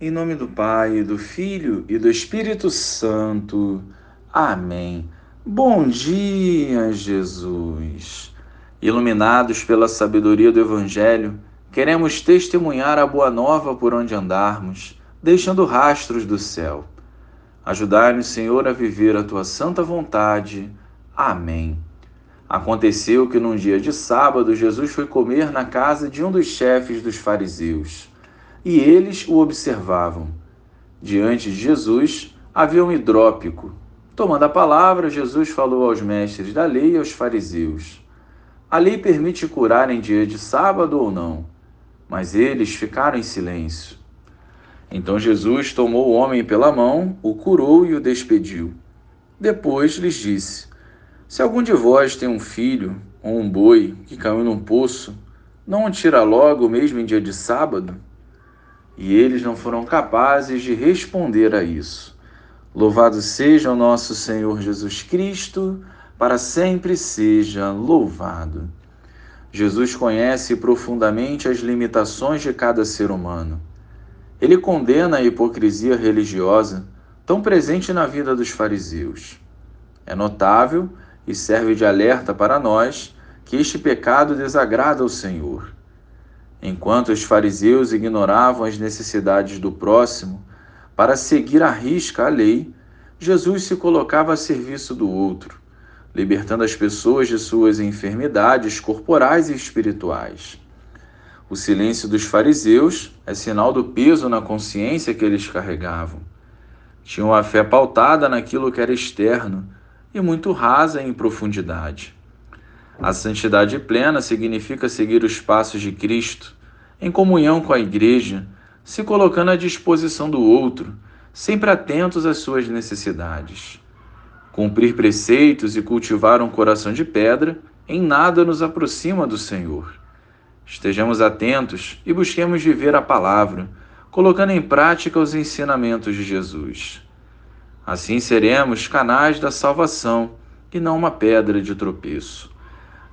Em nome do Pai, do Filho e do Espírito Santo. Amém. Bom dia, Jesus. Iluminados pela sabedoria do Evangelho, queremos testemunhar a boa nova por onde andarmos, deixando rastros do céu. Ajudai-nos, Senhor, a viver a tua santa vontade. Amém. Aconteceu que num dia de sábado, Jesus foi comer na casa de um dos chefes dos fariseus e eles o observavam. Diante de Jesus havia um hidrópico. Tomando a palavra, Jesus falou aos mestres da lei e aos fariseus: A lei permite curar em dia de sábado ou não? Mas eles ficaram em silêncio. Então Jesus tomou o homem pela mão, o curou e o despediu. Depois lhes disse: Se algum de vós tem um filho ou um boi que caiu num poço, não o tira logo mesmo em dia de sábado? E eles não foram capazes de responder a isso. Louvado seja o nosso Senhor Jesus Cristo, para sempre seja louvado. Jesus conhece profundamente as limitações de cada ser humano. Ele condena a hipocrisia religiosa tão presente na vida dos fariseus. É notável e serve de alerta para nós que este pecado desagrada ao Senhor. Enquanto os fariseus ignoravam as necessidades do próximo para seguir à risca a lei, Jesus se colocava a serviço do outro, libertando as pessoas de suas enfermidades corporais e espirituais. O silêncio dos fariseus é sinal do peso na consciência que eles carregavam. Tinham a fé pautada naquilo que era externo e muito rasa em profundidade. A santidade plena significa seguir os passos de Cristo, em comunhão com a Igreja, se colocando à disposição do outro, sempre atentos às suas necessidades. Cumprir preceitos e cultivar um coração de pedra em nada nos aproxima do Senhor. Estejamos atentos e busquemos viver a palavra, colocando em prática os ensinamentos de Jesus. Assim seremos canais da salvação e não uma pedra de tropeço.